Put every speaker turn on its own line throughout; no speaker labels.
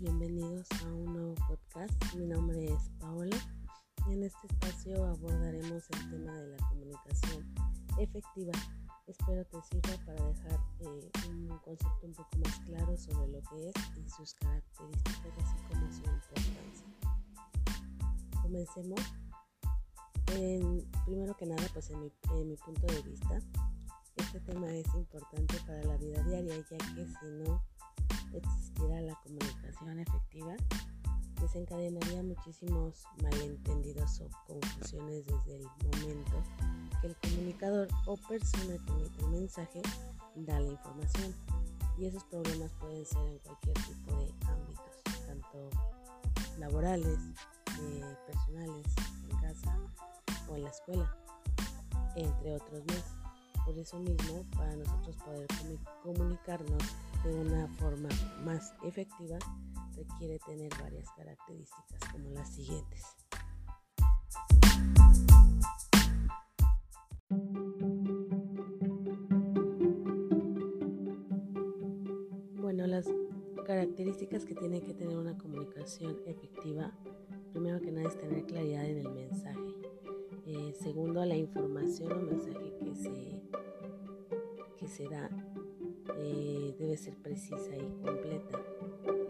bienvenidos a un nuevo podcast. Mi nombre es Paola y en este espacio abordaremos el tema de la comunicación efectiva. Espero te sirva para dejar eh, un concepto un poco más claro sobre lo que es y sus características, así como su importancia. Comencemos. En, primero que nada, pues en mi, en mi punto de vista, este tema es importante para la vida diaria, ya que si no, existiera la comunicación efectiva, desencadenaría muchísimos malentendidos o confusiones desde el momento que el comunicador o persona que emite el mensaje da la información. Y esos problemas pueden ser en cualquier tipo de ámbitos, tanto laborales, eh, personales, en casa o en la escuela, entre otros más. Por eso mismo, para nosotros poder comunicarnos de una forma más efectiva, requiere tener varias características como las siguientes. Bueno, las características que tiene que tener una comunicación efectiva, primero que nada es tener claridad en el mensaje. Eh, segundo, la información o mensaje que se, que se da eh, debe ser precisa y completa.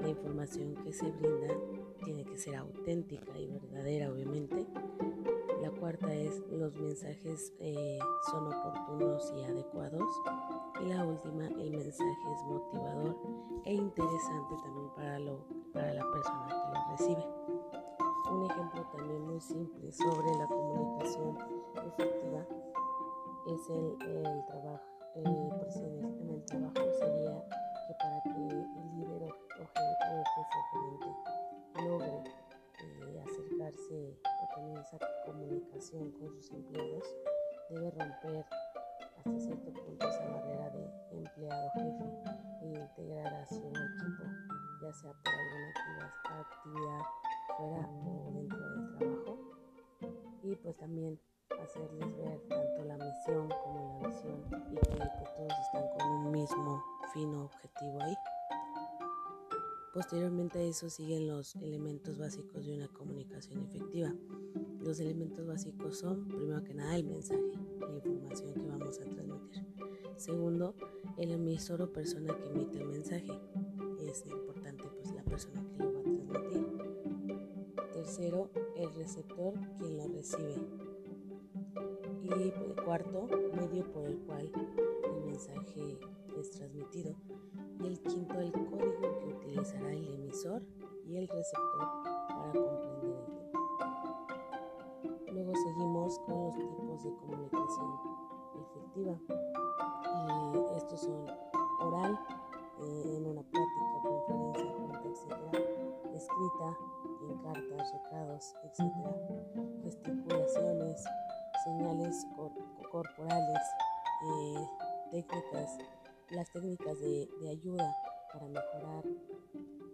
La información que se brinda tiene que ser auténtica y verdadera, obviamente. La cuarta es los mensajes eh, son oportunos y adecuados. Y la última, el mensaje es motivador e interesante también para, lo, para la persona que lo recibe. Un ejemplo también muy simple sobre la comunicación efectiva es el, el trabajo. Pues en, el, trabajo sería que para que el líder o, jefe gerente logre eh, acercarse o tener esa comunicación con sus empleados, debe romper hasta cierto punto esa barrera de empleado-jefe e integrar a su equipo, ya sea por alguna actividad fuera o dentro del trabajo. Y pues también hacerles ver tanto la misión como la visión y que pues, todos están con un mismo fin o objetivo ahí. Posteriormente a eso siguen los elementos básicos de una comunicación efectiva. Los elementos básicos son, primero que nada, el mensaje, la información que vamos a transmitir. Segundo, el emisor o persona que emite el mensaje. Es importante pues la persona que lo va a transmitir. Tercero, el receptor quien lo recibe. Y cuarto, medio por el cual el mensaje es transmitido. Y el quinto, el código que utilizará el emisor y el receptor para comprender el tema. Luego seguimos con los tipos de comunicación efectiva. Estos son oral, eh, en una plática, conferencia, junta, etc. Escrita, en cartas, recados, etc. Gesticulaciones, señales corporales, eh, técnicas, las técnicas de, ayuda para mejorar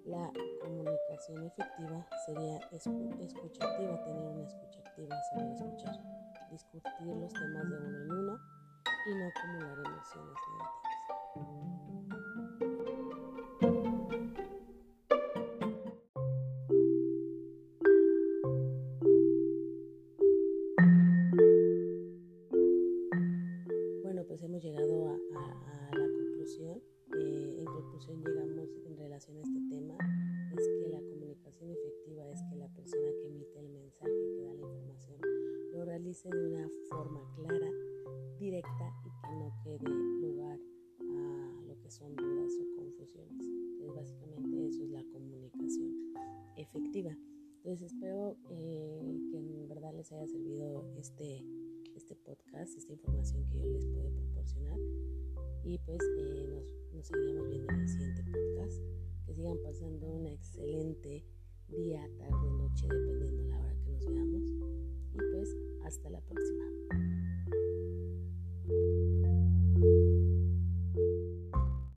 la comunicación efectiva sería escucha activa, tener una escucha activa, saber escuchar, discutir los temas de uno en uno y no acumular emociones negativas. De una forma clara, directa y que no quede lugar a lo que son dudas o confusiones. Entonces, básicamente eso es la comunicación efectiva. Entonces, espero eh, que en verdad les haya servido este, este podcast, esta información que yo les puedo proporcionar. Y pues eh, nos, nos seguiremos viendo en el siguiente podcast. Que sigan pasando una excelente día, tarde